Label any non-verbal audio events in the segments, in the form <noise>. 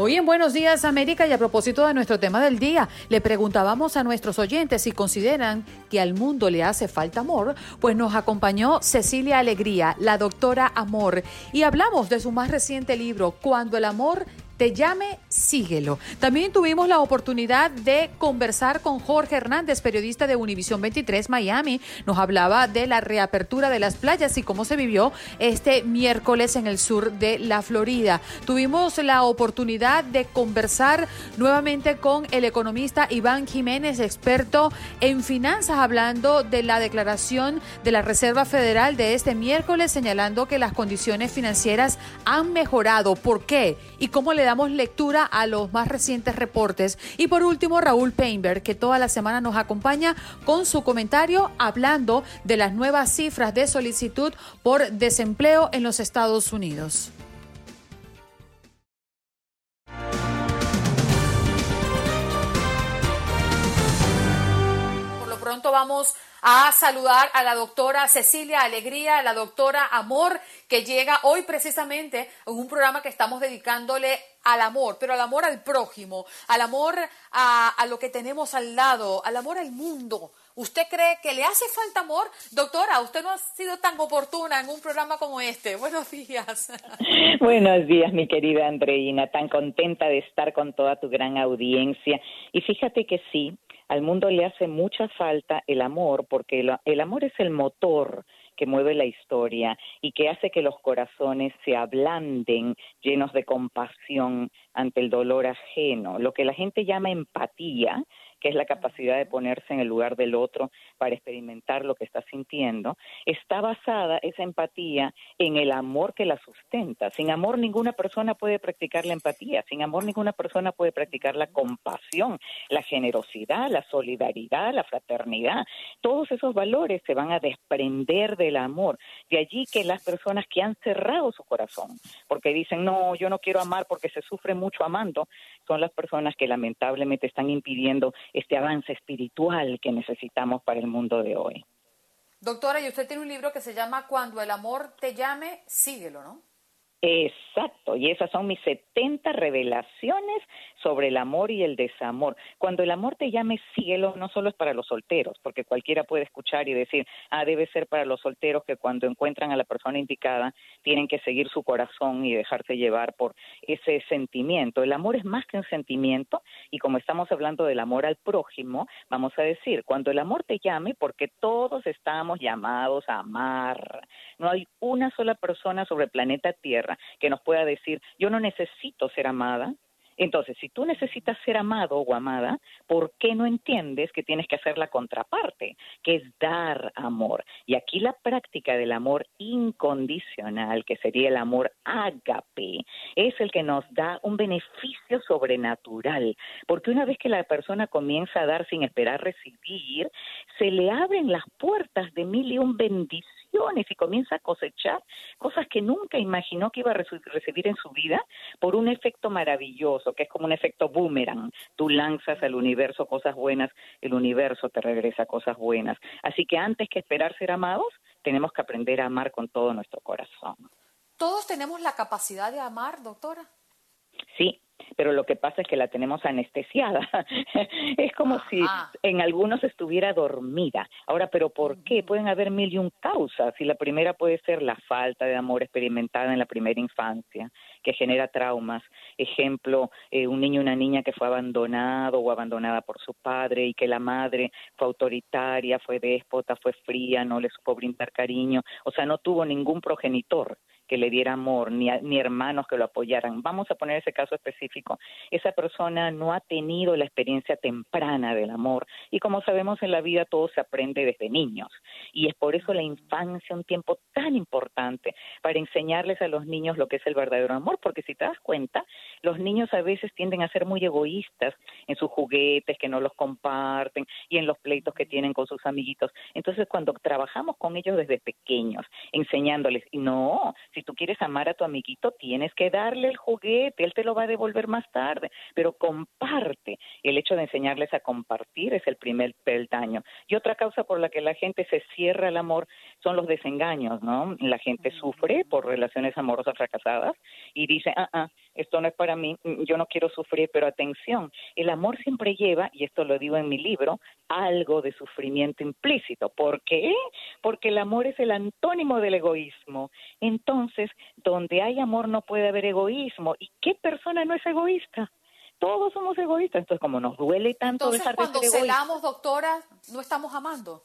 Hoy en Buenos Días América y a propósito de nuestro tema del día, le preguntábamos a nuestros oyentes si consideran que al mundo le hace falta amor, pues nos acompañó Cecilia Alegría, la doctora Amor, y hablamos de su más reciente libro, Cuando el amor te llame, síguelo. También tuvimos la oportunidad de conversar con Jorge Hernández, periodista de Univisión 23 Miami. Nos hablaba de la reapertura de las playas y cómo se vivió este miércoles en el sur de la Florida. Tuvimos la oportunidad de conversar nuevamente con el economista Iván Jiménez, experto en finanzas, hablando de la declaración de la Reserva Federal de este miércoles, señalando que las condiciones financieras han mejorado. ¿Por qué? ¿Y cómo le damos lectura a los más recientes reportes. Y por último, Raúl Painberg, que toda la semana nos acompaña con su comentario hablando de las nuevas cifras de solicitud por desempleo en los Estados Unidos. Por lo pronto vamos a saludar a la doctora Cecilia Alegría, a la doctora Amor, que llega hoy precisamente en un programa que estamos dedicándole al amor, pero al amor al prójimo, al amor a, a lo que tenemos al lado, al amor al mundo. ¿Usted cree que le hace falta amor? Doctora, usted no ha sido tan oportuna en un programa como este. Buenos días. <laughs> Buenos días, mi querida Andreina. Tan contenta de estar con toda tu gran audiencia. Y fíjate que sí, al mundo le hace mucha falta el amor, porque el, el amor es el motor que mueve la historia y que hace que los corazones se ablanden llenos de compasión ante el dolor ajeno, lo que la gente llama empatía, que es la capacidad de ponerse en el lugar del otro para experimentar lo que está sintiendo, está basada esa empatía en el amor que la sustenta. Sin amor ninguna persona puede practicar la empatía, sin amor ninguna persona puede practicar la compasión, la generosidad, la solidaridad, la fraternidad. Todos esos valores se van a desprender del amor. De allí que las personas que han cerrado su corazón, porque dicen, no, yo no quiero amar porque se sufre mucho amando, son las personas que lamentablemente están impidiendo este avance espiritual que necesitamos para el mundo de hoy. Doctora, y usted tiene un libro que se llama Cuando el amor te llame, síguelo, ¿no? Exacto, y esas son mis 70 revelaciones sobre el amor y el desamor. Cuando el amor te llame cielo, no solo es para los solteros, porque cualquiera puede escuchar y decir, ah, debe ser para los solteros que cuando encuentran a la persona indicada tienen que seguir su corazón y dejarse llevar por ese sentimiento. El amor es más que un sentimiento y como estamos hablando del amor al prójimo, vamos a decir, cuando el amor te llame, porque todos estamos llamados a amar. No hay una sola persona sobre el planeta Tierra que nos pueda decir, yo no necesito ser amada. Entonces, si tú necesitas ser amado o amada, ¿por qué no entiendes que tienes que hacer la contraparte, que es dar amor? Y aquí la práctica del amor incondicional, que sería el amor ágape, es el que nos da un beneficio sobrenatural, porque una vez que la persona comienza a dar sin esperar recibir, se le abren las puertas de mil y un bendiciones y comienza a cosechar cosas que nunca imaginó que iba a recibir en su vida por un efecto maravilloso, que es como un efecto boomerang. Tú lanzas al universo cosas buenas, el universo te regresa cosas buenas. Así que antes que esperar ser amados, tenemos que aprender a amar con todo nuestro corazón. ¿Todos tenemos la capacidad de amar, doctora? Sí, pero lo que pasa es que la tenemos anestesiada. <laughs> es como si en algunos estuviera dormida. Ahora, ¿pero por qué? Pueden haber mil y un causas. Y la primera puede ser la falta de amor experimentada en la primera infancia, que genera traumas. Ejemplo, eh, un niño o una niña que fue abandonado o abandonada por su padre y que la madre fue autoritaria, fue déspota, fue fría, no le supo brindar cariño. O sea, no tuvo ningún progenitor que le diera amor, ni, ni hermanos que lo apoyaran. Vamos a poner ese caso específico. Esa persona no ha tenido la experiencia temprana del amor y como sabemos en la vida todo se aprende desde niños y es por eso la infancia un tiempo tan importante para enseñarles a los niños lo que es el verdadero amor, porque si te das cuenta, los niños a veces tienden a ser muy egoístas en sus juguetes que no los comparten y en los pleitos que tienen con sus amiguitos. Entonces, cuando trabajamos con ellos desde pequeños, enseñándoles, no, si tú quieres amar a tu amiguito, tienes que darle el juguete, él te lo va a devolver más tarde, pero comparte. El hecho de enseñarles a compartir es el primer peldaño. Y otra causa por la que la gente se cierra al amor son los desengaños, ¿no? La gente sufre por relaciones amorosas fracasadas y dice, ah, ah, esto no es para mí, mm, yo no quiero sufrir, pero atención, el amor siempre lleva, y esto lo digo en mi libro, algo de sufrimiento implícito. ¿Por qué? Porque el amor es el antónimo del egoísmo. Entonces, donde hay amor no puede haber egoísmo. ¿Y qué persona no es egoísta? Todos somos egoístas. Entonces, como nos duele tanto Entonces, dejar cuando de ser egoístas. celamos, doctora, no estamos amando.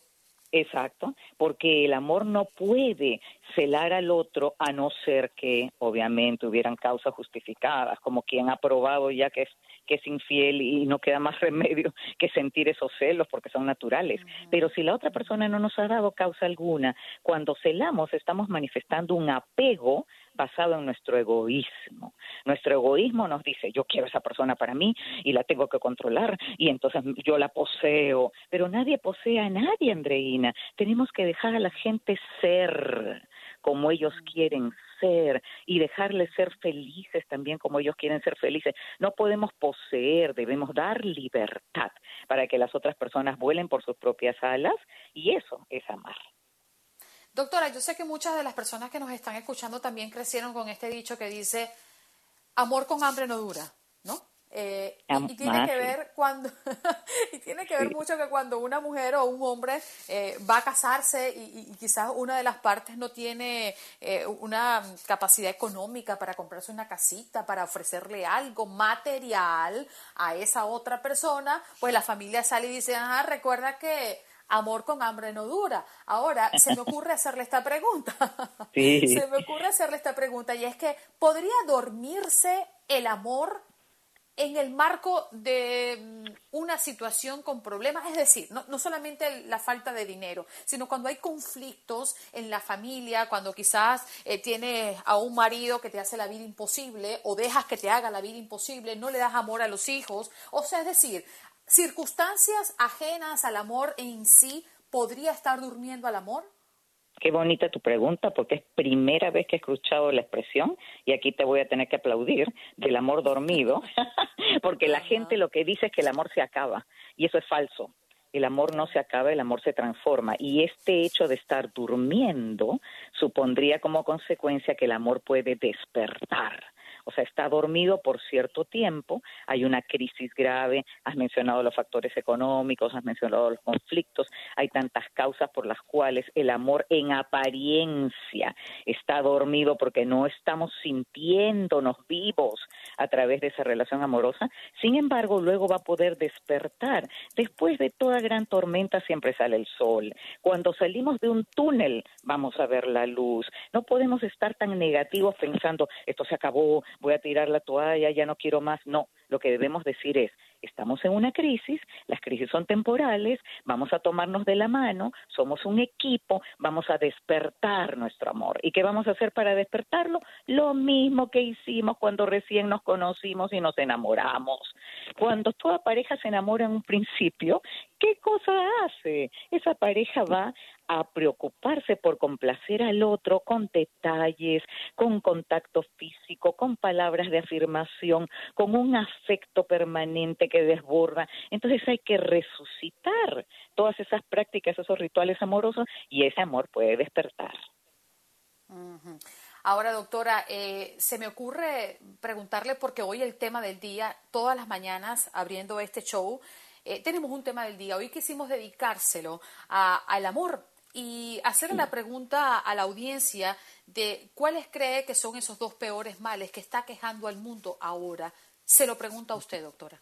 Exacto, porque el amor no puede celar al otro a no ser que obviamente hubieran causas justificadas, como quien ha probado ya que es que es infiel y no queda más <laughs> remedio que sentir esos celos porque son naturales. Pero si la otra persona no nos ha dado causa alguna, cuando celamos estamos manifestando un apego basado en nuestro egoísmo. Nuestro egoísmo nos dice, yo quiero a esa persona para mí y la tengo que controlar y entonces yo la poseo. Pero nadie posee a nadie, Andreina. Tenemos que dejar a la gente ser como ellos quieren ser y dejarles ser felices también como ellos quieren ser felices. No podemos poseer, debemos dar libertad para que las otras personas vuelen por sus propias alas y eso es amar. Doctora, yo sé que muchas de las personas que nos están escuchando también crecieron con este dicho que dice, amor con hambre no dura, ¿no? Eh, y, y, tiene que ver cuando <laughs> y tiene que ver mucho que cuando una mujer o un hombre eh, va a casarse y, y, quizás una de las partes no tiene eh, una capacidad económica para comprarse una casita, para ofrecerle algo material a esa otra persona, pues la familia sale y dice, ah, recuerda que amor con hambre no dura. Ahora, se me ocurre <laughs> hacerle esta pregunta. Sí. Se me ocurre hacerle esta pregunta y es que, ¿podría dormirse el amor en el marco de mm, una situación con problemas? Es decir, no, no solamente la falta de dinero, sino cuando hay conflictos en la familia, cuando quizás eh, tienes a un marido que te hace la vida imposible o dejas que te haga la vida imposible, no le das amor a los hijos. O sea, es decir, circunstancias ajenas al amor en sí, ¿podría estar durmiendo al amor? Qué bonita tu pregunta, porque es primera vez que he escuchado la expresión, y aquí te voy a tener que aplaudir, del amor dormido, <laughs> porque la gente lo que dice es que el amor se acaba, y eso es falso. el amor no se acaba, el amor se transforma. Y este hecho de estar durmiendo supondría como consecuencia que el amor puede despertar o sea, está dormido por cierto tiempo, hay una crisis grave, has mencionado los factores económicos, has mencionado los conflictos, hay tantas causas por las cuales el amor en apariencia está dormido porque no estamos sintiéndonos vivos a través de esa relación amorosa, sin embargo, luego va a poder despertar. Después de toda gran tormenta siempre sale el sol. Cuando salimos de un túnel vamos a ver la luz. No podemos estar tan negativos pensando, esto se acabó, voy a tirar la toalla, ya no quiero más. No, lo que debemos decir es, estamos en una crisis, las crisis son temporales, vamos a tomarnos de la mano, somos un equipo, vamos a despertar nuestro amor. ¿Y qué vamos a hacer para despertarlo? Lo mismo que hicimos cuando recién nos conocimos y nos enamoramos. Cuando toda pareja se enamora en un principio, ¿qué cosa hace? Esa pareja va a preocuparse por complacer al otro con detalles, con contacto físico, con palabras de afirmación, con un afecto permanente que desborda. Entonces hay que resucitar todas esas prácticas, esos rituales amorosos y ese amor puede despertar. Ahora, doctora, eh, se me ocurre preguntarle, porque hoy el tema del día, todas las mañanas abriendo este show, eh, tenemos un tema del día. Hoy quisimos dedicárselo al amor y hacer la pregunta a la audiencia de cuáles cree que son esos dos peores males que está quejando al mundo ahora. Se lo pregunta a usted, doctora.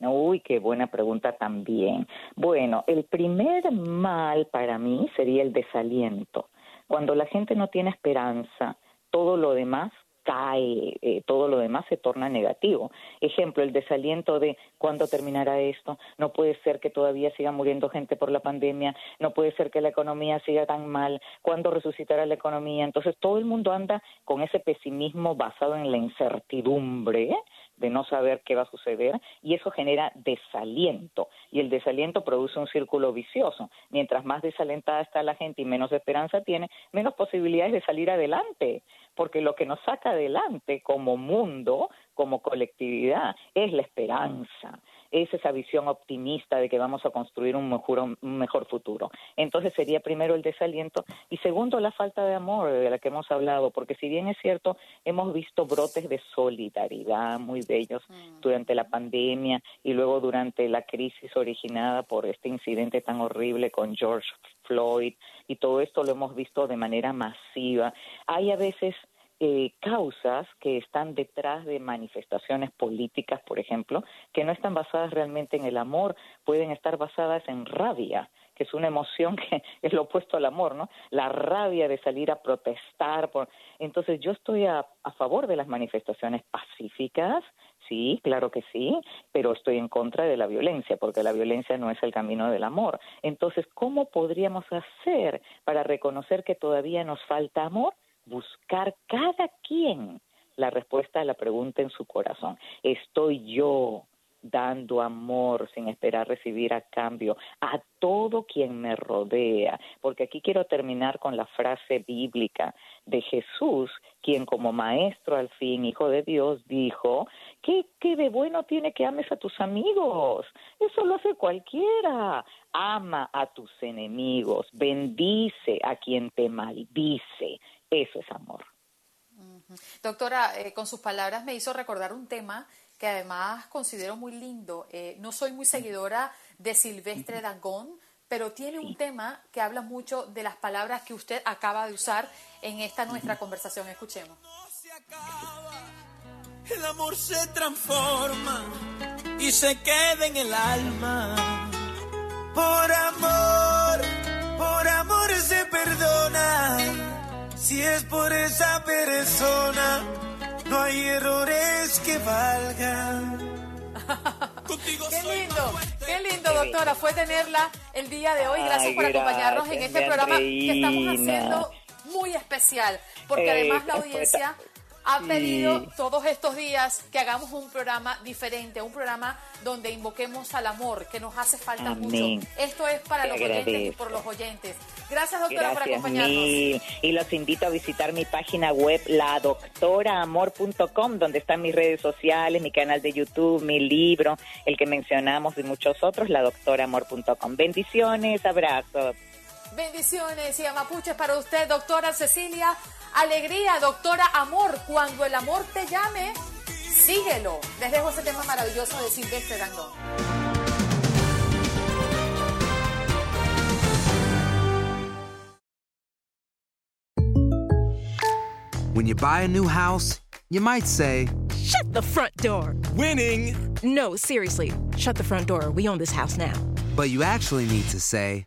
Uy, qué buena pregunta también. Bueno, el primer mal para mí sería el desaliento. Cuando la gente no tiene esperanza, todo lo demás cae, eh, todo lo demás se torna negativo. Ejemplo, el desaliento de cuándo terminará esto, no puede ser que todavía siga muriendo gente por la pandemia, no puede ser que la economía siga tan mal, cuándo resucitará la economía. Entonces todo el mundo anda con ese pesimismo basado en la incertidumbre de no saber qué va a suceder y eso genera desaliento y el desaliento produce un círculo vicioso. Mientras más desalentada está la gente y menos esperanza tiene, menos posibilidades de salir adelante porque lo que nos saca adelante como mundo, como colectividad, es la esperanza, es esa visión optimista de que vamos a construir un mejor, un mejor futuro. Entonces sería primero el desaliento y segundo la falta de amor de la que hemos hablado, porque si bien es cierto, hemos visto brotes de solidaridad muy bellos mm. durante la pandemia y luego durante la crisis originada por este incidente tan horrible con George Floyd y todo esto lo hemos visto de manera masiva. Hay a veces eh, causas que están detrás de manifestaciones políticas, por ejemplo, que no están basadas realmente en el amor, pueden estar basadas en rabia, que es una emoción <laughs> que es lo opuesto al amor, ¿no? La rabia de salir a protestar. Por... Entonces yo estoy a, a favor de las manifestaciones pacíficas, sí, claro que sí, pero estoy en contra de la violencia, porque la violencia no es el camino del amor. Entonces, ¿cómo podríamos hacer para reconocer que todavía nos falta amor? Buscar cada quien la respuesta a la pregunta en su corazón. ¿Estoy yo dando amor sin esperar recibir a cambio a todo quien me rodea? Porque aquí quiero terminar con la frase bíblica de Jesús, quien como maestro al fin, hijo de Dios, dijo, ¿qué, qué de bueno tiene que ames a tus amigos? Eso lo hace cualquiera. Ama a tus enemigos, bendice a quien te maldice. Eso es amor. Doctora, eh, con sus palabras me hizo recordar un tema que además considero muy lindo. Eh, no soy muy seguidora de Silvestre Dangón, pero tiene un tema que habla mucho de las palabras que usted acaba de usar en esta nuestra conversación. Escuchemos. El amor se transforma y se queda en el alma. Por amor, por amor se perdona si es por esa persona, no hay errores que valgan. <laughs> qué lindo, qué lindo, doctora. Fue tenerla el día de hoy. Gracias por acompañarnos en este programa que estamos haciendo muy especial, porque además la <laughs> audiencia ha Sí. pedido todos estos días que hagamos un programa diferente, un programa donde invoquemos al amor, que nos hace falta Amén. mucho. Esto es para Te los oyentes y por los oyentes. Gracias, doctora, por Gracias acompañarnos. mil. Y los invito a visitar mi página web, ladoctoraamor.com, donde están mis redes sociales, mi canal de YouTube, mi libro, el que mencionamos y muchos otros, ladoctoraamor.com. Bendiciones, abrazos. Bendiciones y amapuches para usted, doctora Cecilia. Alegría, doctora Amor. Cuando el amor te llame, síguelo. Les dejo ese tema maravilloso de Silvestre Dangón. When you buy a new house, you might say, Shut the front door. Winning. No, seriously. Shut the front door. We own this house now. but you actually need to say,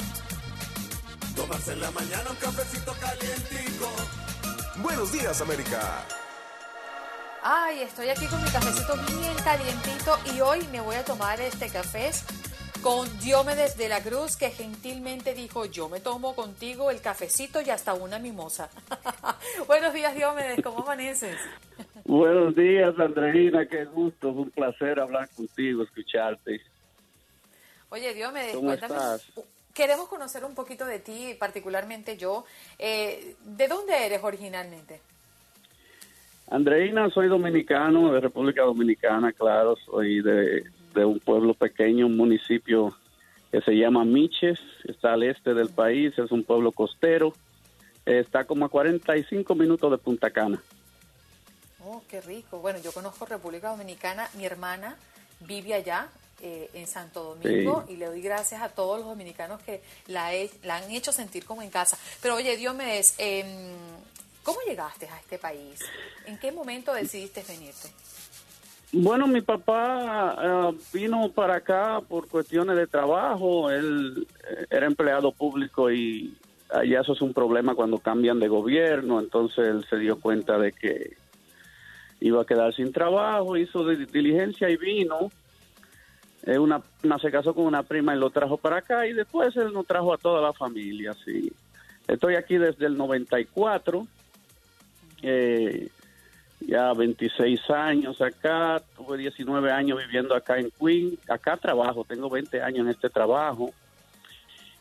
Tomarse en la mañana un cafecito calientico. Buenos días, América. Ay, estoy aquí con mi cafecito bien calientito y hoy me voy a tomar este café con Diomedes de la Cruz que gentilmente dijo, yo me tomo contigo el cafecito y hasta una mimosa. <laughs> Buenos días Diomedes, ¿cómo amaneces? Buenos días, Andreina, qué gusto, un placer hablar contigo, escucharte. Oye Diomedes, ¿Cómo cuéntame, estás? Queremos conocer un poquito de ti, particularmente yo. Eh, ¿De dónde eres originalmente? Andreina, soy dominicano, de República Dominicana, claro, soy de, de un pueblo pequeño, un municipio que se llama Miches, está al este del país, es un pueblo costero, está como a 45 minutos de Punta Cana. Oh, qué rico. Bueno, yo conozco República Dominicana, mi hermana vive allá eh, en Santo Domingo Sí. y le doy gracias a todos los dominicanos que la, he- la han hecho sentir como en casa. Pero oye, Diomedes, em, ¿cómo llegaste a este país? ¿En qué momento decidiste venirte? Bueno, mi papá eh, vino para acá por cuestiones de trabajo. Él eh, era empleado público y allá eso es un problema cuando cambian de gobierno. Entonces él se dio cuenta de que iba a quedar sin trabajo, hizo di- diligencia y vino. Eh, una, una se casó con una prima y lo trajo para acá y después él nos trajo a toda la familia. Sí. Estoy aquí desde el 94. Eh, ya 26 años acá, tuve 19 años viviendo acá en Queen, acá trabajo, tengo 20 años en este trabajo.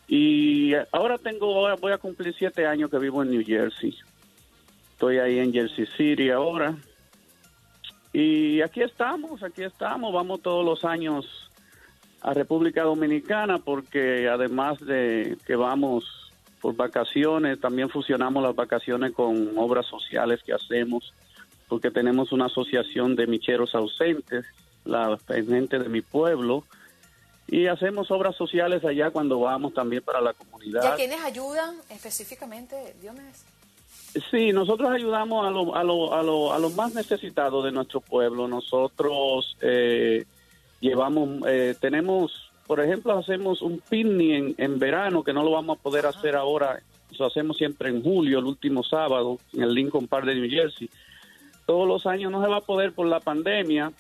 Y ahora tengo, voy a cumplir 7 años que vivo en New Jersey. Estoy ahí en Jersey City ahora. Y aquí estamos, aquí estamos, vamos todos los años a República Dominicana porque además de que vamos por vacaciones, también fusionamos las vacaciones con obras sociales que hacemos porque tenemos una asociación de micheros ausentes, la gente de mi pueblo, y hacemos obras sociales allá cuando vamos también para la ¿Y a comunidad. quiénes ayudan específicamente, Diomedes? Sí, nosotros ayudamos a los a lo, a lo, a los más necesitados de nuestro pueblo. Nosotros eh, llevamos, eh, tenemos, por ejemplo, hacemos un picnic en, en verano que no lo vamos a poder hacer ahora. Lo hacemos siempre en julio, el último sábado, en el Lincoln Park de New Jersey. Todos los años no se va a poder por la pandemia.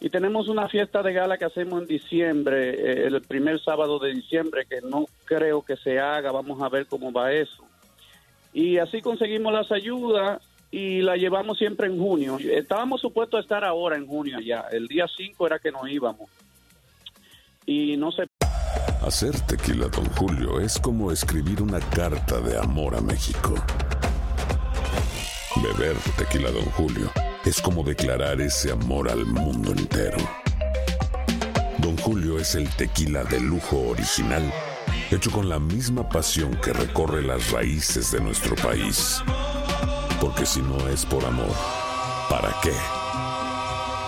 Y tenemos una fiesta de gala que hacemos en diciembre, eh, el primer sábado de diciembre, que no creo que se haga. Vamos a ver cómo va eso y así conseguimos las ayudas y la llevamos siempre en junio. Estábamos supuestos a estar ahora en junio ya. El día 5 era que nos íbamos. Y no sé. Hacer tequila, Don Julio, es como escribir una carta de amor a México. Beber tequila, Don Julio, es como declarar ese amor al mundo entero. Don Julio es el tequila de lujo original, hecho con la misma pasión que recorre las raíces de nuestro país. Porque si no es por amor, ¿para qué?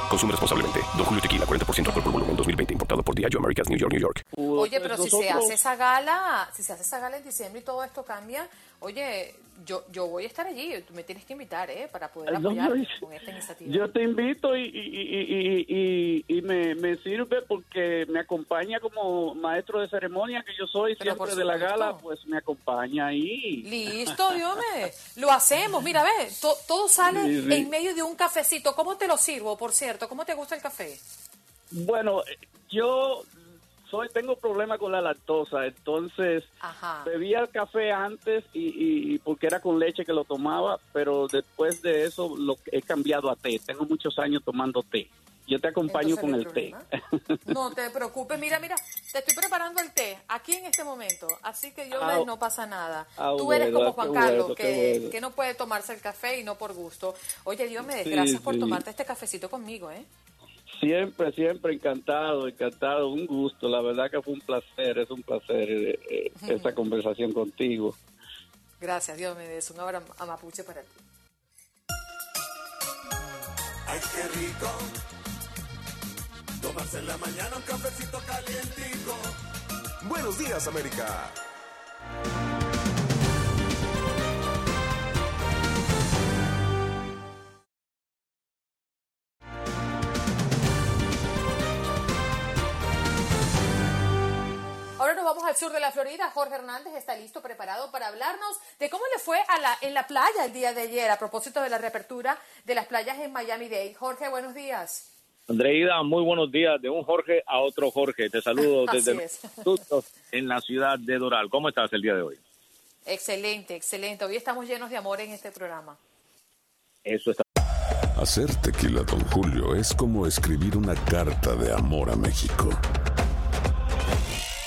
Consume responsablemente. Don Julio Tequila, 40% alcohol por volumen, 2020. Importado por Diageo Americas, New York, New York. Oye, pero si se hace esa gala, si se hace esa gala en diciembre y todo esto cambia, oye, yo yo voy a estar allí, tú me tienes que invitar, ¿eh? Para poder apoyar con esta iniciativa. Yo te invito y, y, y, y, me, me sirve porque me acompaña como maestro de ceremonia que yo soy siempre de la gala, pues me acompaña ahí. Listo, Dios me, lo hacemos. Mira, ve, to- todo sale en medio de un cafecito. ¿Cómo te lo sirvo, por cierto? ¿Cómo te gusta el café? Bueno, yo soy tengo problema con la lactosa, entonces Ajá. bebía el café antes y, y- y porque era con leche que lo tomaba, pero después de eso lo he cambiado a té. Tengo muchos años tomando té. Yo te acompaño con ¿no el té. No te preocupes, mira, mira, te estoy preparando el té aquí en este momento, así que yo Ah, no pasa nada. ah, Tú eres bueno, como Juan Carlos, bueno, que, bueno. que no puede tomarse el café y no por gusto. Oye, Dios me Sí, gracias por tomarte este cafecito conmigo, ¿eh? Siempre, siempre encantado, encantado, un gusto. La verdad que fue un placer, es un placer eh, eh, esta conversación contigo. Gracias, Dios me des un abrazo a Mapuche para ti. Ay, qué rico. Tomarse en la mañana un cafecito calientico. Buenos días, América. Al sur de la Florida. Jorge Hernández está listo, preparado para hablarnos de cómo le fue a la, en la playa el día de ayer a propósito de la reapertura de las playas en Miami-Dade. Jorge, buenos días. Andreida, muy buenos días. De un Jorge a otro Jorge. Te saludo <laughs> desde es. los en la ciudad de Doral. ¿Cómo estás el día de hoy? Excelente, excelente. Hoy estamos llenos de amor en este programa. Eso está. Hacer tequila, Don Julio, es como escribir una carta de amor a México.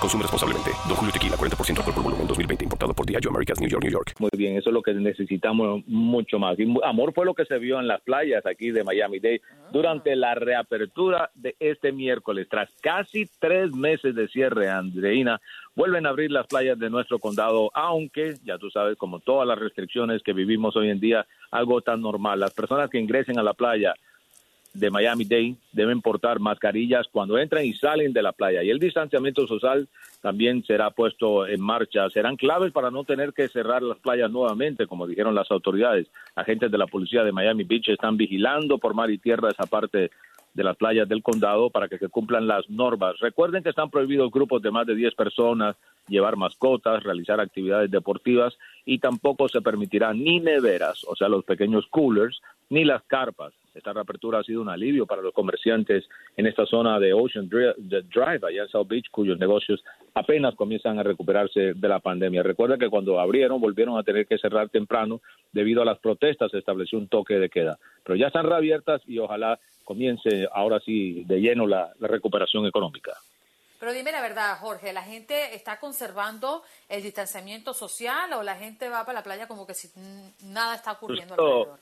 Consume responsablemente. Don Julio Tequila, 40% alcohol por volumen, 2020. Importado por Diageo Americas, New York, New York. Muy bien, eso es lo que necesitamos mucho más. Y amor fue lo que se vio en las playas aquí de Miami-Dade durante la reapertura de este miércoles. Tras casi tres meses de cierre, Andreina, vuelven a abrir las playas de nuestro condado, aunque, ya tú sabes, como todas las restricciones que vivimos hoy en día, algo tan normal. Las personas que ingresen a la playa de Miami-Dade deben portar mascarillas cuando entran y salen de la playa. Y el distanciamiento social también será puesto en marcha. Serán claves para no tener que cerrar las playas nuevamente, como dijeron las autoridades. Agentes de la policía de Miami Beach están vigilando por mar y tierra esa parte de las playas del condado para que se cumplan las normas. Recuerden que están prohibidos grupos de más de 10 personas, llevar mascotas, realizar actividades deportivas y tampoco se permitirán ni neveras, o sea, los pequeños coolers, ni las carpas. Esta reapertura ha sido un alivio para los comerciantes en esta zona de Ocean Drive, allá en South Beach, cuyos negocios apenas comienzan a recuperarse de la pandemia. Recuerda que cuando abrieron volvieron a tener que cerrar temprano debido a las protestas, se estableció un toque de queda. Pero ya están reabiertas y ojalá comience ahora sí de lleno la, la recuperación económica. Pero dime la verdad, Jorge, ¿la gente está conservando el distanciamiento social o la gente va para la playa como que si nada está ocurriendo alrededor?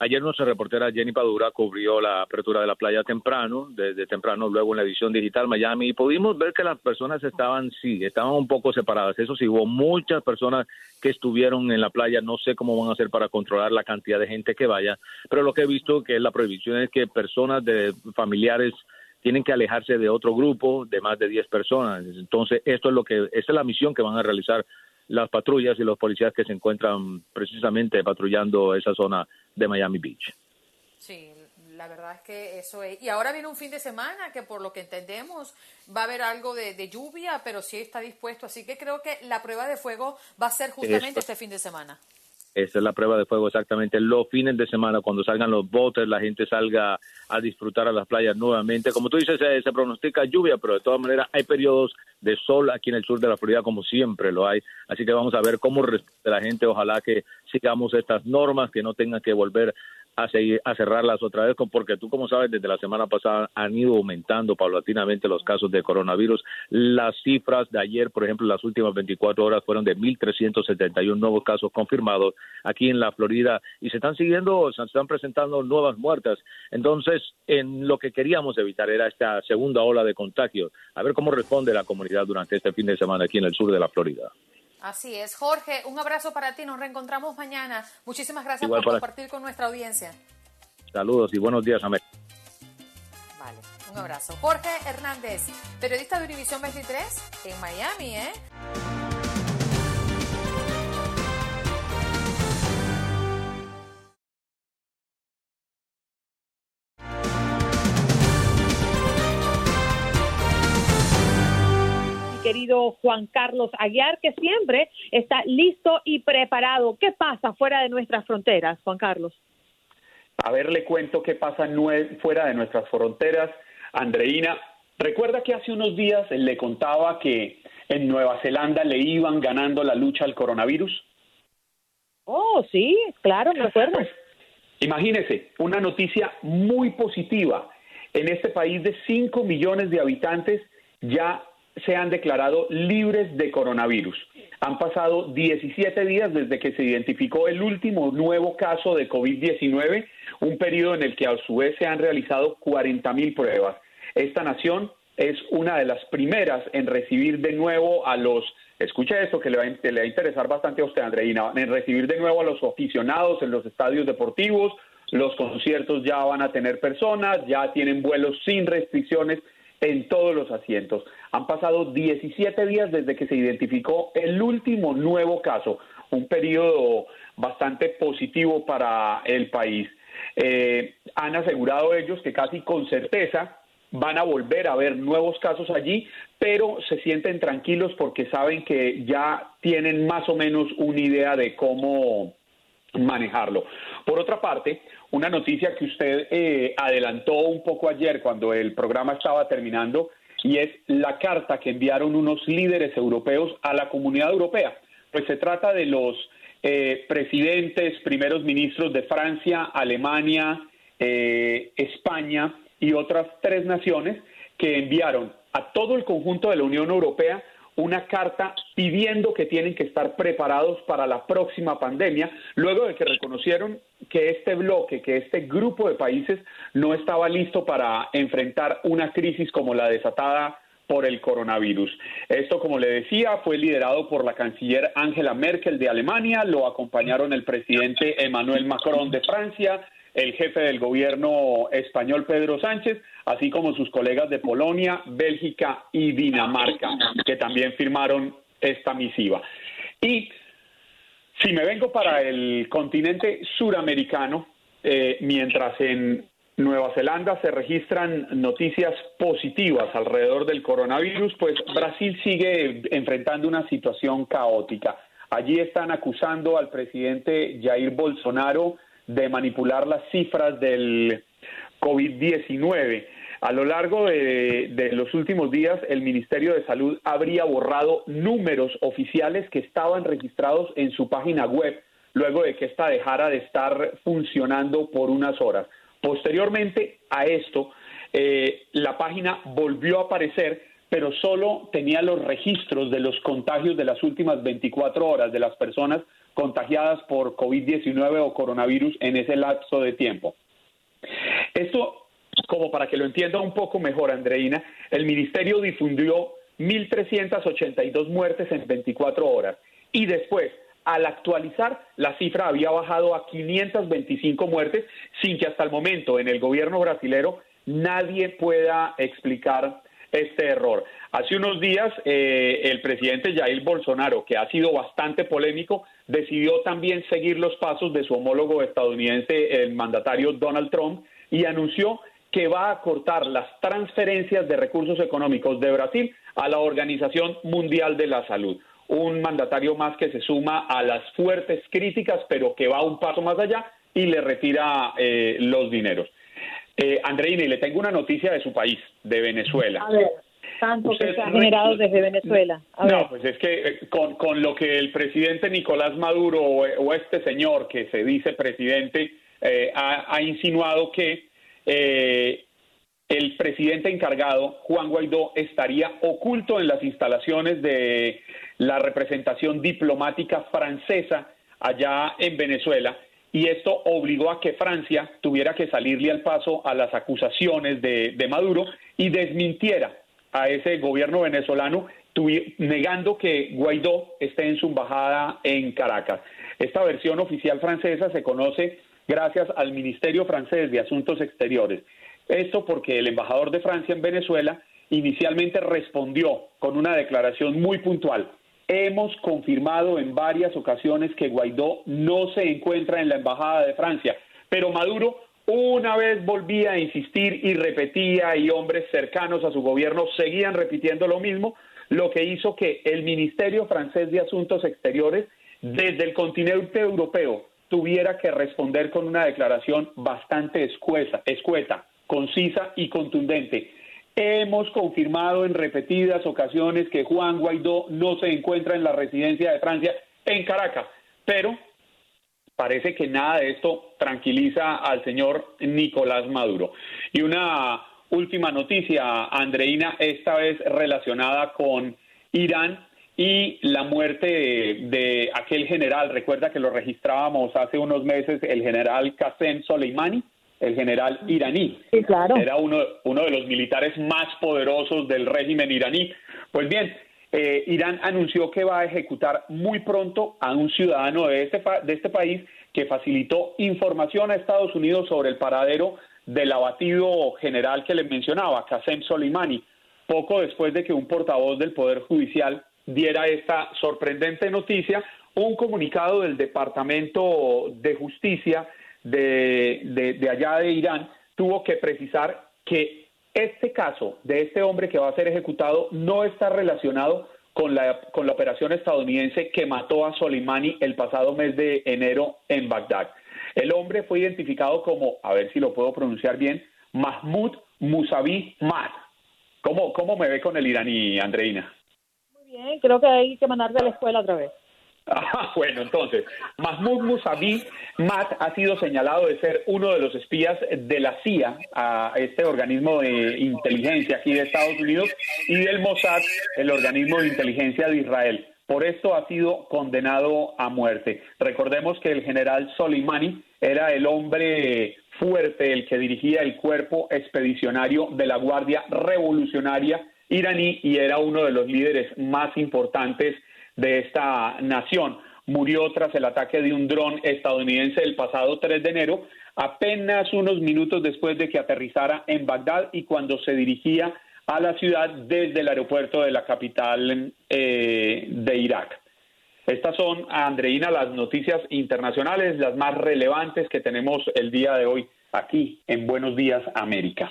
Ayer nuestra reportera Jenny Padura cubrió la apertura de la playa temprano, desde temprano, luego en la edición digital Miami, y pudimos ver que las personas estaban, sí, estaban un poco separadas. Eso sí, hubo muchas personas que estuvieron en la playa, no sé cómo van a hacer para controlar la cantidad de gente que vaya, pero lo que he visto que la prohibición es que personas de familiares tienen que alejarse de otro grupo de más de 10 personas. Entonces, esto es lo que, esta es la misión que van a realizar las patrullas y los policías que se encuentran precisamente patrullando esa zona de Miami Beach. Sí, la verdad es que eso es. Y ahora viene un fin de semana que por lo que entendemos va a haber algo de, de lluvia, pero sí está dispuesto. Así que creo que la prueba de fuego va a ser justamente este fin de semana. Esa es la prueba de fuego exactamente. Los fines de semana, cuando salgan los botes, la gente salga a disfrutar a las playas nuevamente. Como tú dices, se, se pronostica lluvia, pero de todas maneras hay periodos de sol aquí en el sur de la Florida, como siempre lo hay. Así que vamos a ver cómo responde la gente. Ojalá que sigamos estas normas, que no tengan que volver a, seguir, a cerrarlas otra vez, porque tú, como sabes, desde la semana pasada han ido aumentando paulatinamente los casos de coronavirus. Las cifras de ayer, por ejemplo, las últimas 24 horas fueron de 1.371 nuevos casos confirmados aquí en la Florida y se están siguiendo, se están presentando nuevas muertes. Entonces, en lo que queríamos evitar era esta segunda ola de contagio. A ver cómo responde la comunidad durante este fin de semana aquí en el sur de la Florida. Así es. Jorge, un abrazo para ti. Nos reencontramos mañana. Muchísimas gracias por compartir con nuestra audiencia. Saludos y buenos días, América. Vale, un abrazo. Jorge Hernández, periodista de Univisión 23 en Miami, ¿eh? Querido Juan Carlos Aguiar, que siempre está listo y preparado. ¿Qué pasa fuera de nuestras fronteras, Juan Carlos? A ver, le cuento qué pasa fuera de nuestras fronteras. Andreina, recuerda que hace unos días le contaba que en Nueva Zelanda le iban ganando la lucha al coronavirus. Oh, sí, claro, me acuerdo. Pues, imagínese, una noticia muy positiva. En este país de 5 millones de habitantes ya se han declarado libres de coronavirus. Han pasado 17 días desde que se identificó el último nuevo caso de COVID-19, un periodo en el que a su vez se han realizado 40 mil pruebas. Esta nación es una de las primeras en recibir de nuevo a los, escucha esto que le va, le va a interesar bastante a usted, Andreina, en recibir de nuevo a los aficionados en los estadios deportivos, los conciertos ya van a tener personas, ya tienen vuelos sin restricciones en todos los asientos. Han pasado 17 días desde que se identificó el último nuevo caso, un periodo bastante positivo para el país. Eh, han asegurado ellos que casi con certeza van a volver a haber nuevos casos allí, pero se sienten tranquilos porque saben que ya tienen más o menos una idea de cómo manejarlo. Por otra parte, una noticia que usted eh, adelantó un poco ayer cuando el programa estaba terminando y es la carta que enviaron unos líderes europeos a la comunidad europea. Pues se trata de los eh, presidentes, primeros ministros de Francia, Alemania, eh, España y otras tres naciones que enviaron a todo el conjunto de la Unión Europea una carta pidiendo que tienen que estar preparados para la próxima pandemia, luego de que reconocieron que este bloque, que este grupo de países no estaba listo para enfrentar una crisis como la desatada por el coronavirus. Esto, como le decía, fue liderado por la canciller Angela Merkel de Alemania, lo acompañaron el presidente Emmanuel Macron de Francia, el jefe del gobierno español Pedro Sánchez, así como sus colegas de Polonia, Bélgica y Dinamarca, que también firmaron esta misiva. Y si me vengo para el continente suramericano, eh, mientras en Nueva Zelanda se registran noticias positivas alrededor del coronavirus, pues Brasil sigue enfrentando una situación caótica. Allí están acusando al presidente Jair Bolsonaro de manipular las cifras del COVID-19. A lo largo de, los últimos días, el Ministerio de Salud habría borrado números oficiales que estaban registrados en su página web luego de que ésta dejara de estar funcionando por unas horas. Posteriormente a esto, eh, la página volvió a aparecer, pero solo tenía los registros de los contagios de las últimas 24 horas de las personas contagiadas por COVID-19 o coronavirus en ese lapso de tiempo. Esto, como para que lo entienda un poco mejor, Andreina, el ministerio difundió 1.382 muertes en 24 horas y después, al actualizar, la cifra había bajado a 525 muertes sin que hasta el momento en el gobierno brasilero nadie pueda explicar este error. Hace unos días eh, el presidente Jair Bolsonaro, que ha sido bastante polémico, decidió también seguir los pasos de su homólogo estadounidense, el mandatario Donald Trump, y anunció que va a cortar las transferencias de recursos económicos de Brasil a la Organización Mundial de la Salud. Un mandatario más que se suma a las fuertes críticas, pero que va un paso más allá y le retira eh, los dineros. Eh, Andreina, le tengo una noticia de su país, de Venezuela. Tanto que se ha generado desde Venezuela. no, pues es que eh, con, con, lo que el presidente Nicolás Maduro o, este señor que se dice presidente eh, ha, ha, insinuado que eh, el presidente encargado, Juan Guaidó, estaría oculto en las instalaciones de la representación diplomática francesa allá en Venezuela y esto obligó a que Francia tuviera que salirle al paso a las acusaciones de, de Maduro y desmintiera a ese gobierno venezolano negando que Guaidó esté en su embajada en Caracas. Esta versión oficial francesa se conoce gracias al Ministerio francés de Asuntos Exteriores. Esto porque el embajador de Francia en Venezuela inicialmente respondió con una declaración muy puntual. Hemos confirmado en varias ocasiones que Guaidó no se encuentra en la embajada de Francia, pero Maduro una vez volvía a insistir y repetía y hombres cercanos a su gobierno seguían repitiendo lo mismo, lo que hizo que el Ministerio francés de Asuntos Exteriores desde el continente europeo tuviera que responder con una declaración bastante escueta, escueta concisa y contundente. Hemos confirmado en repetidas ocasiones que Juan Guaidó no se encuentra en la residencia de Francia en Caracas, pero parece que nada de esto tranquiliza al señor Nicolás Maduro. Y una última noticia, Andreina, esta vez relacionada con Irán y la muerte de, aquel general. Recuerda que lo registrábamos hace unos meses, el general Qasem Soleimani, el general iraní. Sí, claro. Era uno, uno de los militares más poderosos del régimen iraní. Pues bien, eh, Irán anunció que va a ejecutar muy pronto a un ciudadano de este, de este país que facilitó información a Estados Unidos sobre el paradero del abatido general que les mencionaba, Qasem Soleimani, poco después de que un portavoz del Poder Judicial diera esta sorprendente noticia, un comunicado del Departamento de Justicia de, de, allá de Irán tuvo que precisar que este caso de este hombre que va a ser ejecutado no está relacionado con la, con la operación estadounidense que mató a Soleimani el pasado mes de enero en Bagdad. El hombre fue identificado como, a ver si lo puedo pronunciar bien, Mahmoud Musavi Mat. ¿Cómo, ¿Cómo me ve con el iraní, Andreina? Muy bien, creo que hay que mandarte a la escuela otra vez. Ah, <laughs> bueno, entonces, Mahmoud Musavi Mat ha sido señalado de ser uno de los espías de la CIA, este organismo de inteligencia aquí de Estados Unidos, y del Mossad, el organismo de inteligencia de Israel. Por esto ha sido condenado a muerte. Recordemos que el general Soleimani era el hombre fuerte, el que dirigía el cuerpo expedicionario de la Guardia Revolucionaria iraní y era uno de los líderes más importantes de esta nación. Murió tras el ataque de un dron estadounidense el pasado 3 de enero, apenas unos minutos después de que aterrizara en Bagdad y cuando se dirigía a la ciudad desde el aeropuerto de la capital eh, de Irak. Estas son, Andreina, las noticias internacionales, las más relevantes que tenemos el día de hoy aquí en Buenos Días América.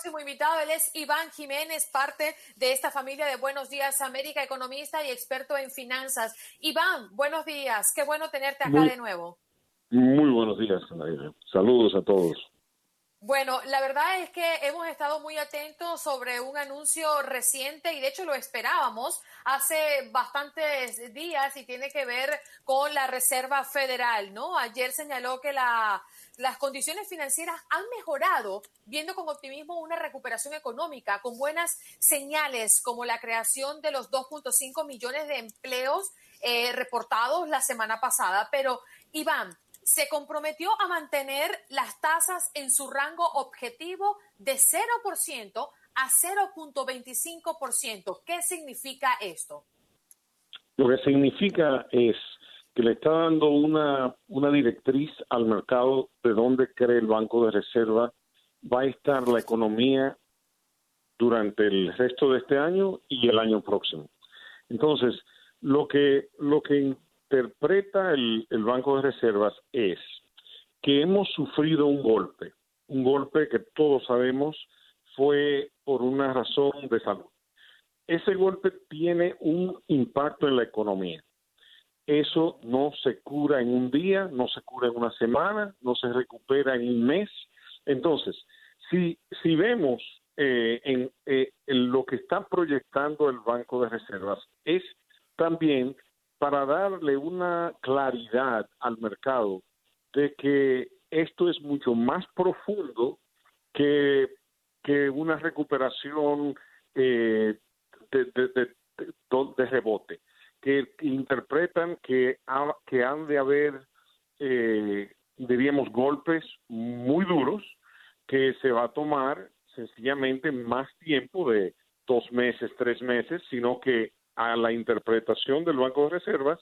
Próximo invitado, él es Iván Jiménez, parte de esta familia de Buenos Días América, economista y experto en finanzas. Iván, buenos días, qué bueno tenerte acá de nuevo. Muy buenos días, saludos a todos. Bueno, la verdad es que hemos estado muy atentos sobre un anuncio reciente y de hecho lo esperábamos hace bastantes días y tiene que ver con la Reserva Federal, ¿no? Ayer señaló que la, las condiciones financieras han mejorado, viendo con optimismo una recuperación económica, con buenas señales como la creación de los 2.5 millones de empleos eh, reportados la semana pasada. Pero, Iván, se comprometió a mantener las tasas en su rango objetivo de 0% a 0.25%. ¿Qué significa esto? Lo que significa es que le está dando una, una directriz al mercado de dónde cree el Banco de Reserva va a estar la economía durante el resto de este año y el año próximo. Entonces, lo que, lo que interpreta el, Banco de Reservas es que hemos sufrido un golpe, un golpe que todos sabemos fue por una razón de salud. Ese golpe tiene un impacto en la economía. Eso no se cura en un día, no se cura en una semana, no se recupera en un mes. Entonces, si, si vemos eh, en, eh, en lo que está proyectando el Banco de Reservas, es también para darle una claridad al mercado de que esto es mucho más profundo que, que una recuperación eh, de, rebote, que interpretan que, que han de haber, eh, diríamos, golpes muy duros que se va a tomar sencillamente más tiempo de dos meses, tres meses, sino que a la interpretación del Banco de Reservas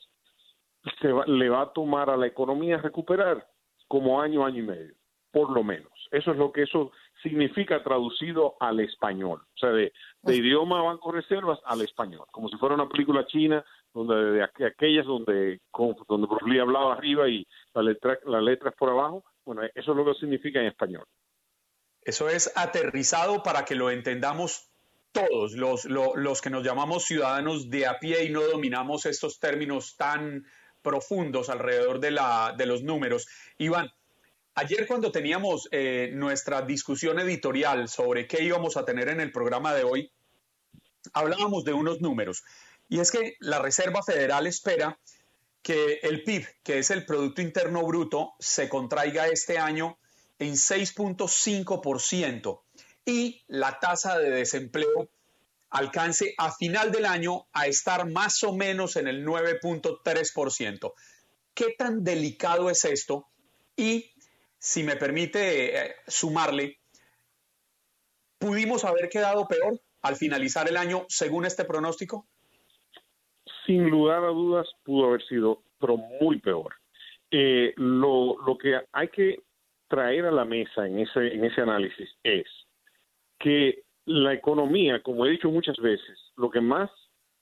se va, le va a tomar a la economía recuperar como año, año y medio, por lo menos. Eso es lo que eso significa traducido al español, o sea, de, de idioma Banco de Reservas al español, como si fuera una película china donde de aquellas donde con, donde Bruce Lee hablaba arriba y la letra las letras por abajo, bueno, eso es lo que significa en español. Eso es aterrizado para que lo entendamos todos, los, los, que nos llamamos ciudadanos de a pie y no dominamos estos términos tan profundos alrededor de, la, de los números. Iván, ayer cuando teníamos eh, nuestra discusión editorial sobre qué íbamos a tener en el programa de hoy, hablábamos de unos números. Y es que la Reserva Federal espera que el PIB, que es el Producto Interno Bruto, se contraiga este año en 6.5% y la tasa de desempleo alcance a final del año a estar más o menos en el 9.3%. ¿Qué tan delicado es esto? Y si me permite eh, sumarle, ¿pudimos haber quedado peor al finalizar el año según este pronóstico? Sin lugar a dudas pudo haber sido, pero muy peor. Eh, lo, lo que hay que traer a la mesa en ese, en ese análisis es que la economía, como he dicho muchas veces, lo que más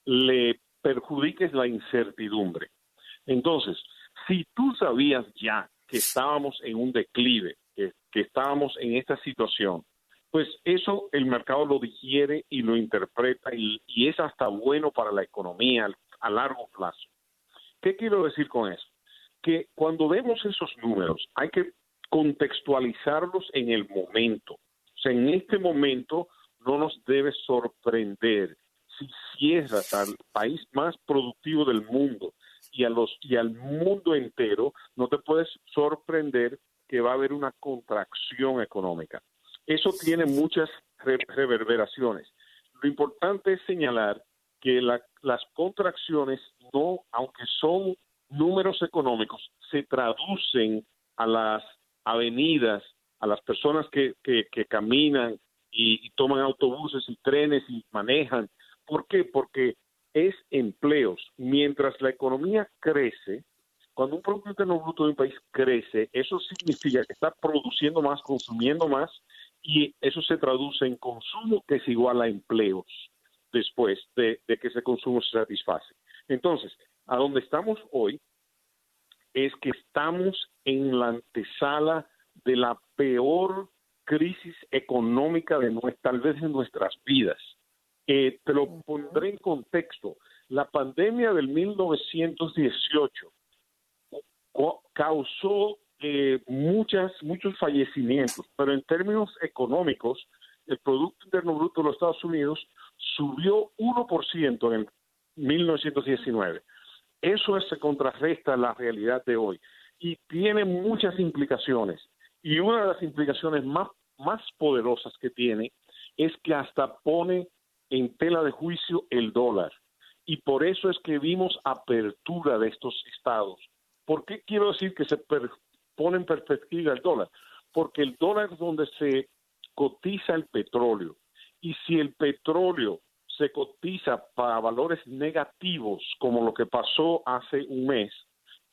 le perjudica es la incertidumbre. Entonces, si tú sabías ya que estábamos en un declive, que, estábamos en esta situación, pues eso el mercado lo digiere y lo interpreta y, y es hasta bueno para la economía a largo plazo. ¿Qué quiero decir con eso? Que cuando vemos esos números hay que contextualizarlos en el momento. En este momento no nos debe sorprender si cierras al país más productivo del mundo y a los y al mundo entero, no te puedes sorprender que va a haber una contracción económica. Eso tiene muchas reverberaciones. Lo importante es señalar que la, las contracciones no, aunque son números económicos, se traducen a las avenidas, a las personas que, caminan y, y, toman autobuses y trenes y manejan. ¿Por qué? Porque es empleos. Mientras la economía crece, cuando un Producto Interno Bruto de un país crece, eso significa que está produciendo más, consumiendo más, y eso se traduce en consumo que es igual a empleos después de, de que ese consumo se satisface. Entonces, a donde estamos hoy es que estamos en la antesala de la peor crisis económica de nuestra, tal vez en nuestras vidas. Eh, te lo pondré en contexto. La pandemia del 1918 causó eh, muchas, muchos fallecimientos, pero en términos económicos, el Producto Interno Bruto de los Estados Unidos subió 1% en el 1919. Eso se contrarresta a la realidad de hoy y tiene muchas implicaciones. Y una de las implicaciones más, más poderosas que tiene es que hasta pone en tela de juicio el dólar. Y por eso es que vimos apertura de estos estados. ¿Por qué quiero decir que se pone en perspectiva el dólar? Porque el dólar es donde se cotiza el petróleo. Y si el petróleo se cotiza para valores negativos, como lo que pasó hace un mes,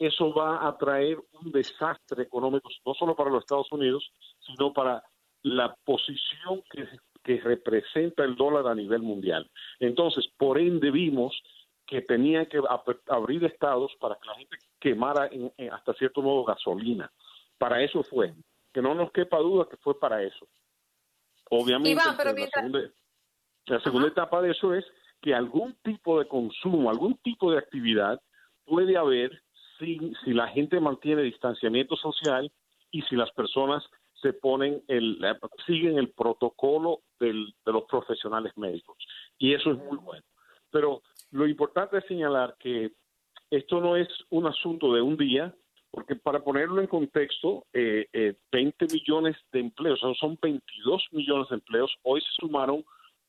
eso va a traer un desastre económico, no solo para los Estados Unidos, sino para la posición que, que representa el dólar a nivel mundial. Entonces, por ende, vimos que tenía que abrir estados para que la gente quemara hasta cierto modo gasolina. Para eso fue. Que no nos quepa duda que fue para eso. Obviamente, la segunda, etapa de eso es que algún tipo de consumo, algún tipo de actividad puede haber si, la gente mantiene distanciamiento social y si las personas se ponen el, siguen el protocolo de los profesionales médicos. Y eso es muy bueno. Pero lo importante es señalar que esto no es un asunto de un día, porque para ponerlo en contexto, eh, 20 eh, millones de empleos, o son 22 millones de empleos, hoy se sumaron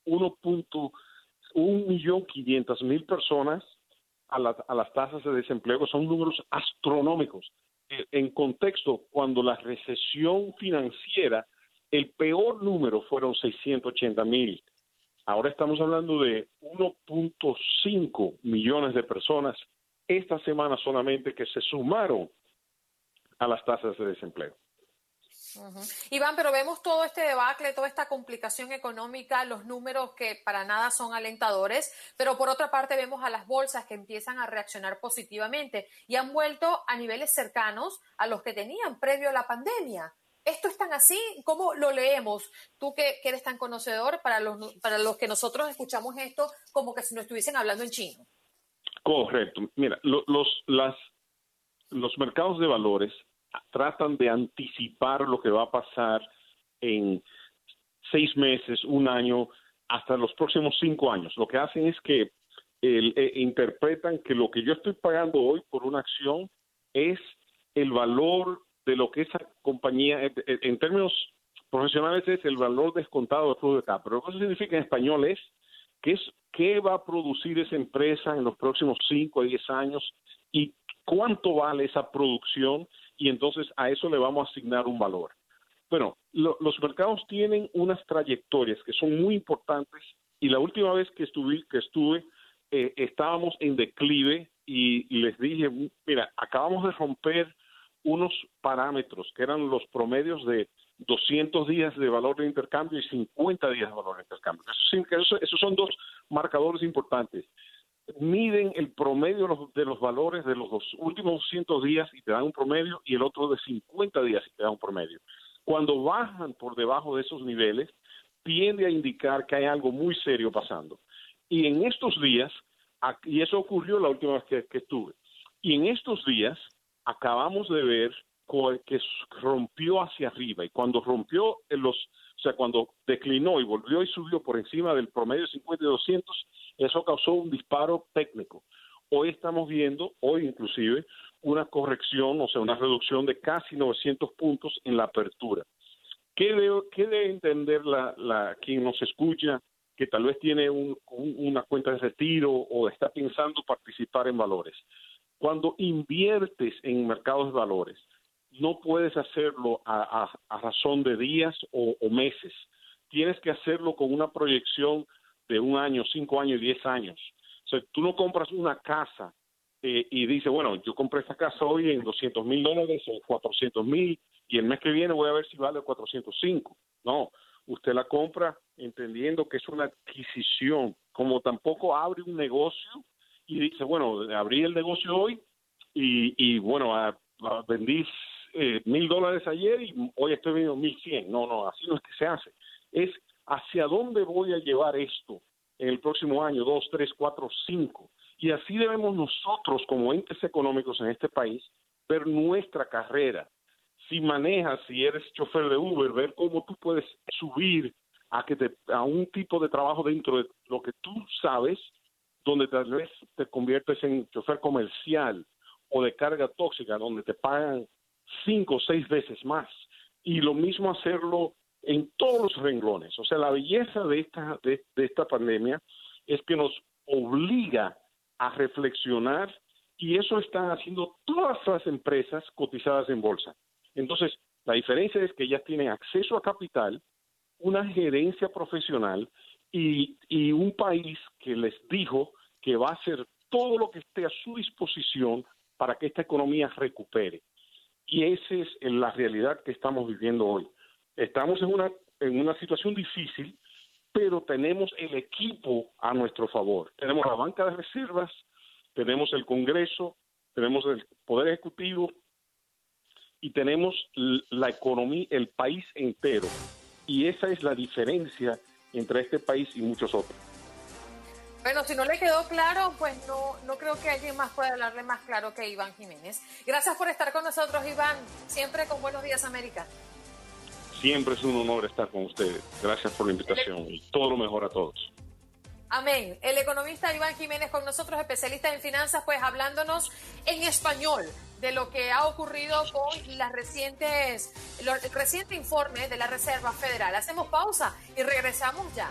1.1 millón 500 mil personas a, a, las tasas de desempleo, son números astronómicos. Eh, en contexto, cuando la recesión financiera, el peor número fueron 680 mil Ahora estamos hablando de 1.5 millones de personas esta semana solamente que se sumaron a las tasas de desempleo. Iván, pero vemos todo este debacle, toda esta complicación económica, los números que para nada son alentadores, pero por otra parte vemos a las bolsas que empiezan a reaccionar positivamente y han vuelto a niveles cercanos a los que tenían previo a la pandemia. ¿Esto es tan así? ¿Cómo lo leemos? Tú que, eres tan conocedor, para los, para los que nosotros escuchamos esto, como que si nos estuviesen hablando en chino. Correcto. Mira, los, las, los mercados de valores tratan de anticipar lo que va a pasar en seis meses, un año, hasta los próximos cinco años. Lo que hacen es que eh, interpretan que lo que yo estoy pagando hoy por una acción es el valor de lo que esa compañía, en términos profesionales, es el valor descontado del flujo de capital. Pero lo que significa en español es qué, es qué va a producir esa empresa en los próximos 5 a 10 años y cuánto vale esa producción y entonces a eso le vamos a asignar un valor. Bueno, los mercados tienen unas trayectorias que son muy importantes y la última vez que estuve, que estuve eh, estábamos en declive y les dije, mira, acabamos de romper unos parámetros que eran los promedios de 200 días de valor de intercambio y 50 días de valor de intercambio. Eso, esos son dos marcadores importantes. Miden el promedio de los, valores de los últimos 200 días y te dan un promedio y el otro de 50 días y te da un promedio. Cuando bajan por debajo de esos niveles, tiende a indicar que hay algo muy serio pasando. Y en estos días, y eso ocurrió la última vez que, estuve, y en estos días acabamos de ver que rompió hacia arriba y cuando rompió en los, o sea, cuando declinó y volvió y subió por encima del promedio de 50 y 200, eso causó un disparo técnico. Hoy estamos viendo, hoy inclusive, una corrección, o sea, una reducción de casi 900 puntos en la apertura. ¿Qué debe, qué debe entender la, la, quien nos escucha que tal vez tiene un, una cuenta de retiro o está pensando participar en valores? Cuando inviertes en mercados de valores, no puedes hacerlo a, razón de días o, meses. Tienes que hacerlo con una proyección de un año, cinco años, diez años. O sea, tú no compras una casa eh, y dices, bueno, yo compré esta casa hoy en 200 mil dólares o 400 mil y el mes que viene voy a ver si vale 405. No, usted la compra entendiendo que es una adquisición, como tampoco abre un negocio y dice, bueno, abrí el negocio hoy y, y bueno, a, vendí eh, mil dólares ayer y hoy estoy vendiendo mil cien. No, no, así no es que se hace. Es hacia dónde voy a llevar esto en el próximo año, dos, tres, cuatro, cinco. Y así debemos nosotros, como entes económicos en este país, ver nuestra carrera. Si manejas, si eres chofer de Uber, ver cómo tú puedes subir a, que a un tipo de trabajo dentro de lo que tú sabes donde tal vez te conviertes en chofer comercial o de carga tóxica, donde te pagan cinco o seis veces más. Y lo mismo hacerlo en todos los renglones. O sea, la belleza de esta, de, esta pandemia es que nos obliga a reflexionar y eso están haciendo todas las empresas cotizadas en bolsa. Entonces, la diferencia es que ellas tienen acceso a capital, una gerencia profesional y, un país que les dijo que va a hacer todo lo que esté a su disposición para que esta economía recupere. Y esa es la realidad que estamos viviendo hoy. Estamos en una, en una situación difícil, pero tenemos el equipo a nuestro favor. Tenemos la banca de reservas, tenemos el Congreso, tenemos el Poder Ejecutivo y tenemos la economía, el país entero. Y esa es la diferencia entre este país y muchos otros. Bueno, si no le quedó claro, pues no, no creo que alguien más pueda hablarle más claro que Iván Jiménez. Gracias por estar con nosotros, Iván. Siempre con Buenos Días, América. Siempre es un honor estar con ustedes. Gracias por la invitación y todo lo mejor a todos. Amén. El economista Iván Jiménez con nosotros, especialista en finanzas, pues hablándonos en español de lo que ha ocurrido con las recientes, el reciente informe de la Reserva Federal. Hacemos pausa y regresamos ya.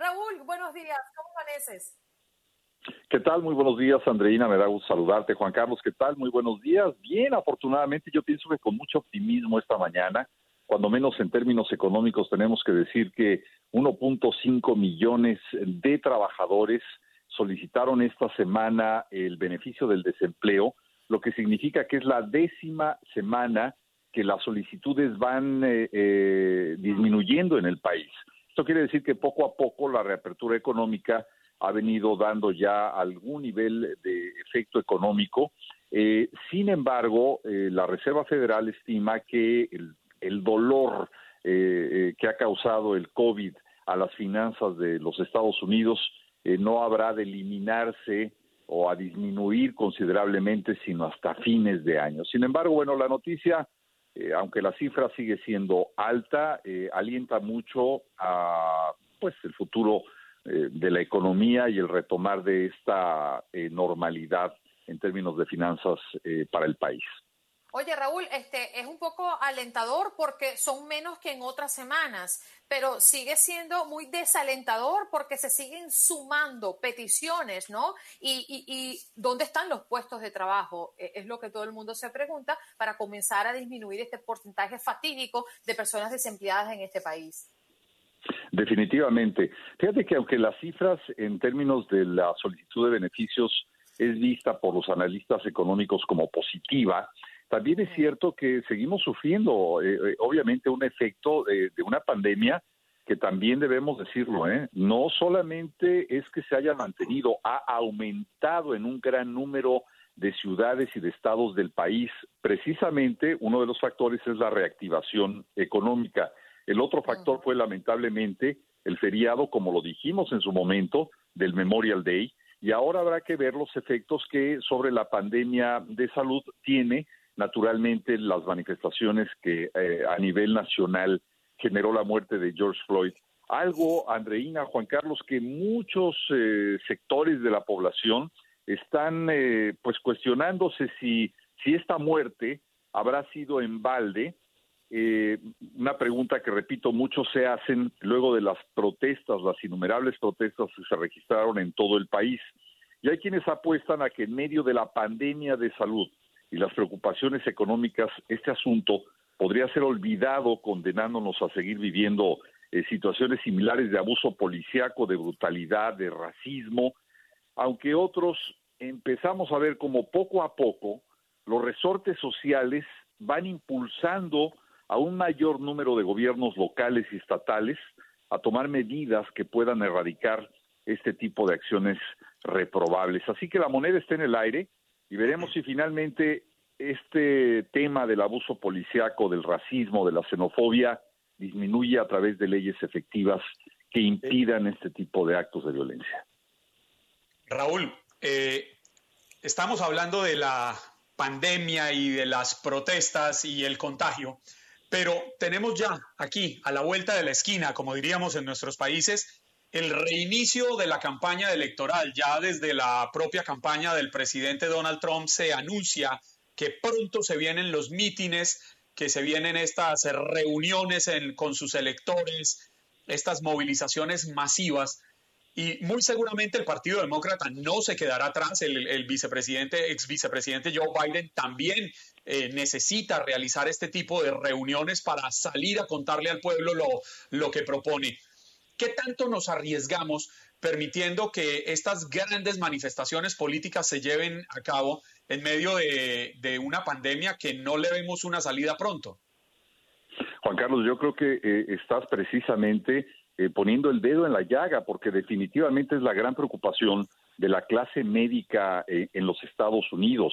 Raúl, buenos días. ¿Cómo amaneces? ¿Qué tal? Muy buenos días, Andreina. Me da gusto saludarte. Juan Carlos, ¿qué tal? Muy buenos días. Bien, afortunadamente yo pienso que con mucho optimismo esta mañana, cuando menos en términos económicos tenemos que decir que 1.5 millones de trabajadores solicitaron esta semana el beneficio del desempleo, lo que significa que es la décima semana que las solicitudes van eh, eh, disminuyendo en el país. Esto quiere decir que poco a poco la reapertura económica ha venido dando ya algún nivel de efecto económico. Eh, sin embargo, eh, la Reserva Federal estima que el, dolor eh, que ha causado el COVID a las finanzas de los Estados Unidos no habrá de eliminarse o a disminuir considerablemente, sino hasta fines de año. Sin embargo, bueno, la noticia, aunque la cifra sigue siendo alta, alienta mucho a pues el futuro eh, de la economía y el retomar de esta eh, normalidad en términos de finanzas eh, para el país. Oye, Raúl, este es un poco alentador porque son menos que en otras semanas, pero sigue siendo muy desalentador porque se siguen sumando peticiones, ¿no? Y, y, y ¿dónde están los puestos de trabajo? Es lo que todo el mundo se pregunta para comenzar a disminuir este porcentaje fatídico de personas desempleadas en este país. Definitivamente. Fíjate que aunque las cifras en términos de la solicitud de beneficios es vista por los analistas económicos como positiva, también es cierto que seguimos sufriendo, eh, eh, obviamente, un efecto de, de, una pandemia que también debemos decirlo, ¿eh? no solamente es que se haya mantenido, ha aumentado en un gran número de ciudades y de estados del país. Precisamente uno de los factores es la reactivación económica. El otro factor fue lamentablemente el feriado, como lo dijimos en su momento, del Memorial Day, y ahora habrá que ver los efectos que sobre la pandemia de salud tiene naturalmente las manifestaciones que eh, a nivel nacional generó la muerte de George Floyd. Algo, Andreina, Juan Carlos, que muchos eh, sectores de la población están eh, pues cuestionándose si, si esta muerte habrá sido en balde eh, una pregunta que repito, muchos se hacen luego de las protestas, las innumerables protestas que se registraron en todo el país. Y hay quienes apuestan a que en medio de la pandemia de salud y las preocupaciones económicas, este asunto podría ser olvidado condenándonos a seguir viviendo eh, situaciones similares de abuso policiaco, de brutalidad, de racismo, aunque otros empezamos a ver como poco a poco los resortes sociales van impulsando a un mayor número de gobiernos locales y estatales a tomar medidas que puedan erradicar este tipo de acciones reprobables. Así que la moneda está en el aire y veremos si finalmente este tema del abuso policiaco, del racismo, de la xenofobia disminuye a través de leyes efectivas que impidan este tipo de actos de violencia. Raúl, eh, estamos hablando de la pandemia y de las protestas y el contagio, pero tenemos ya aquí, a la vuelta de la esquina, como diríamos en nuestros países, el reinicio de la campaña electoral. Ya desde la propia campaña del presidente Donald Trump se anuncia que pronto se vienen los mítines, que se vienen estas reuniones con sus electores, estas movilizaciones masivas. Y muy seguramente el Partido Demócrata no se quedará atrás. El, vicepresidente, ex vicepresidente Joe Biden también eh, necesita realizar este tipo de reuniones para salir a contarle al pueblo lo, lo que propone. ¿Qué tanto nos arriesgamos permitiendo que estas grandes manifestaciones políticas se lleven a cabo en medio de, una pandemia que no le vemos una salida pronto. Juan Carlos, yo creo que eh, estás precisamente eh, poniendo el dedo en la llaga, porque definitivamente es la gran preocupación de la clase médica eh, en los Estados Unidos.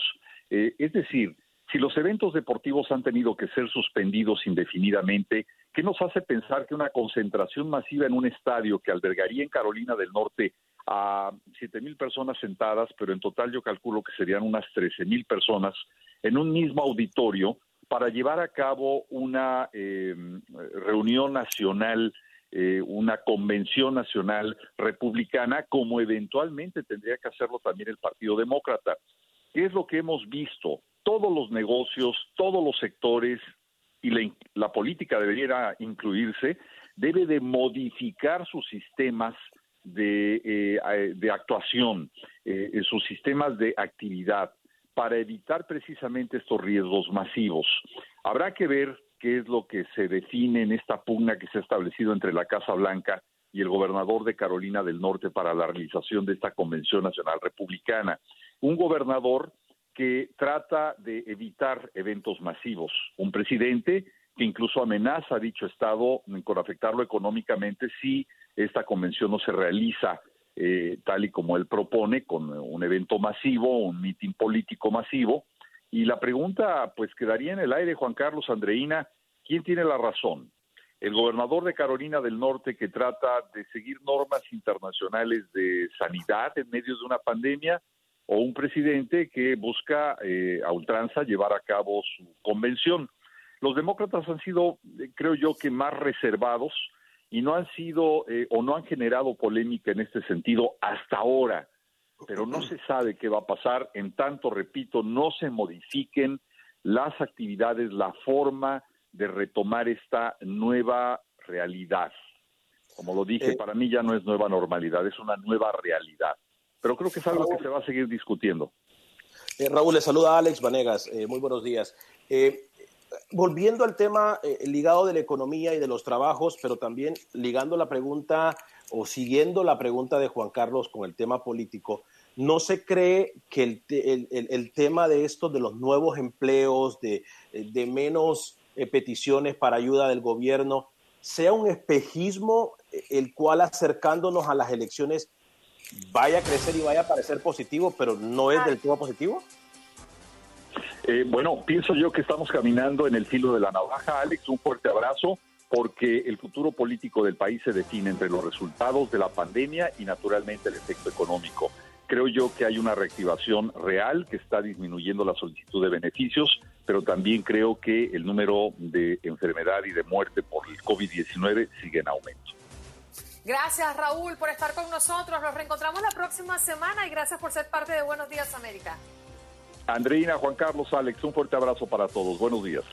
es decir, si los eventos deportivos han tenido que ser suspendidos indefinidamente, ¿qué nos hace pensar que una concentración masiva en un estadio que albergaría en Carolina del Norte a siete mil personas sentadas, pero en total yo calculo que serían unas trece mil personas en un mismo auditorio para llevar a cabo una em, reunión nacional, eh, una convención nacional republicana, como eventualmente tendría que hacerlo también el Partido Demócrata. ¿Qué es lo que hemos visto? Todos los negocios, todos los sectores y la, la política debería incluirse, debe de modificar sus sistemas de, eh, de actuación, eh, sus sistemas de actividad, para evitar precisamente estos riesgos masivos. Habrá que ver qué es lo que se define en esta pugna que se ha establecido entre la Casa Blanca y el gobernador de Carolina del Norte para la realización de esta Convención Nacional Republicana. Un gobernador que trata de evitar eventos masivos. Un presidente que incluso amenaza a dicho Estado con afectarlo económicamente si esta convención no se realiza eh, tal y como él propone, con un evento masivo, un mitin político masivo. Y la pregunta, pues, quedaría en el aire, Juan Carlos Andreina, ¿quién tiene la razón? ¿El gobernador de Carolina del Norte que trata de seguir normas internacionales de sanidad en medio de una pandemia? ¿O un presidente que busca eh, a ultranza llevar a cabo su convención? Los demócratas han sido, eh, creo yo, que más reservados y no han sido eh, o no han generado polémica en este sentido hasta ahora, pero no se sabe qué va a pasar en tanto, repito, no se modifiquen las actividades, la forma de retomar esta nueva realidad. Como lo dije, eh, para mí ya no es nueva normalidad, es una nueva realidad. Pero creo que es algo que se va a seguir discutiendo. Eh, Raúl, le saluda Alex Vanegas. muy buenos días volviendo al tema eh, ligado de la economía y de los trabajos, pero también ligando la pregunta o siguiendo la pregunta de Juan Carlos con el tema político, ¿no se cree que el, tema de esto, de los nuevos empleos, de, menos eh, peticiones para ayuda del gobierno, sea un espejismo eh, el cual acercándonos a las elecciones vaya a crecer y vaya a parecer positivo, pero no es del todo positivo? Eh, bueno, pienso yo que estamos caminando en el filo de la navaja. Alex, un fuerte abrazo porque el futuro político del país se define entre los resultados de la pandemia y naturalmente el efecto económico. Creo yo que hay una reactivación real que está disminuyendo la solicitud de beneficios, pero también creo que el número de enfermedad y de muerte por el COVID-19 sigue en aumento. Gracias Raúl por estar con nosotros. Nos reencontramos la próxima semana y gracias por ser parte de Buenos Días América. Andreina, Juan Carlos, Alex, un fuerte abrazo para todos. Buenos días.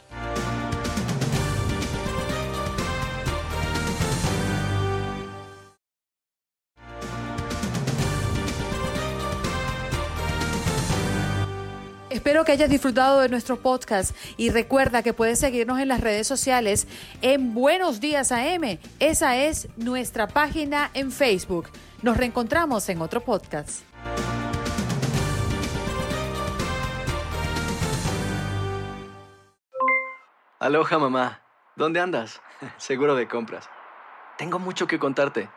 Espero que hayas disfrutado de nuestro podcast y recuerda que puedes seguirnos en las redes sociales en Buenos Días AM. Esa es nuestra página en Facebook. Nos reencontramos en otro podcast. Aloha mamá, ¿dónde andas? <laughs> Seguro de compras. Tengo mucho que contarte.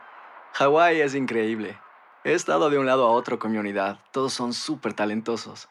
Hawái es increíble. He estado de un lado a otro con mi unidad. Todos son súper talentosos.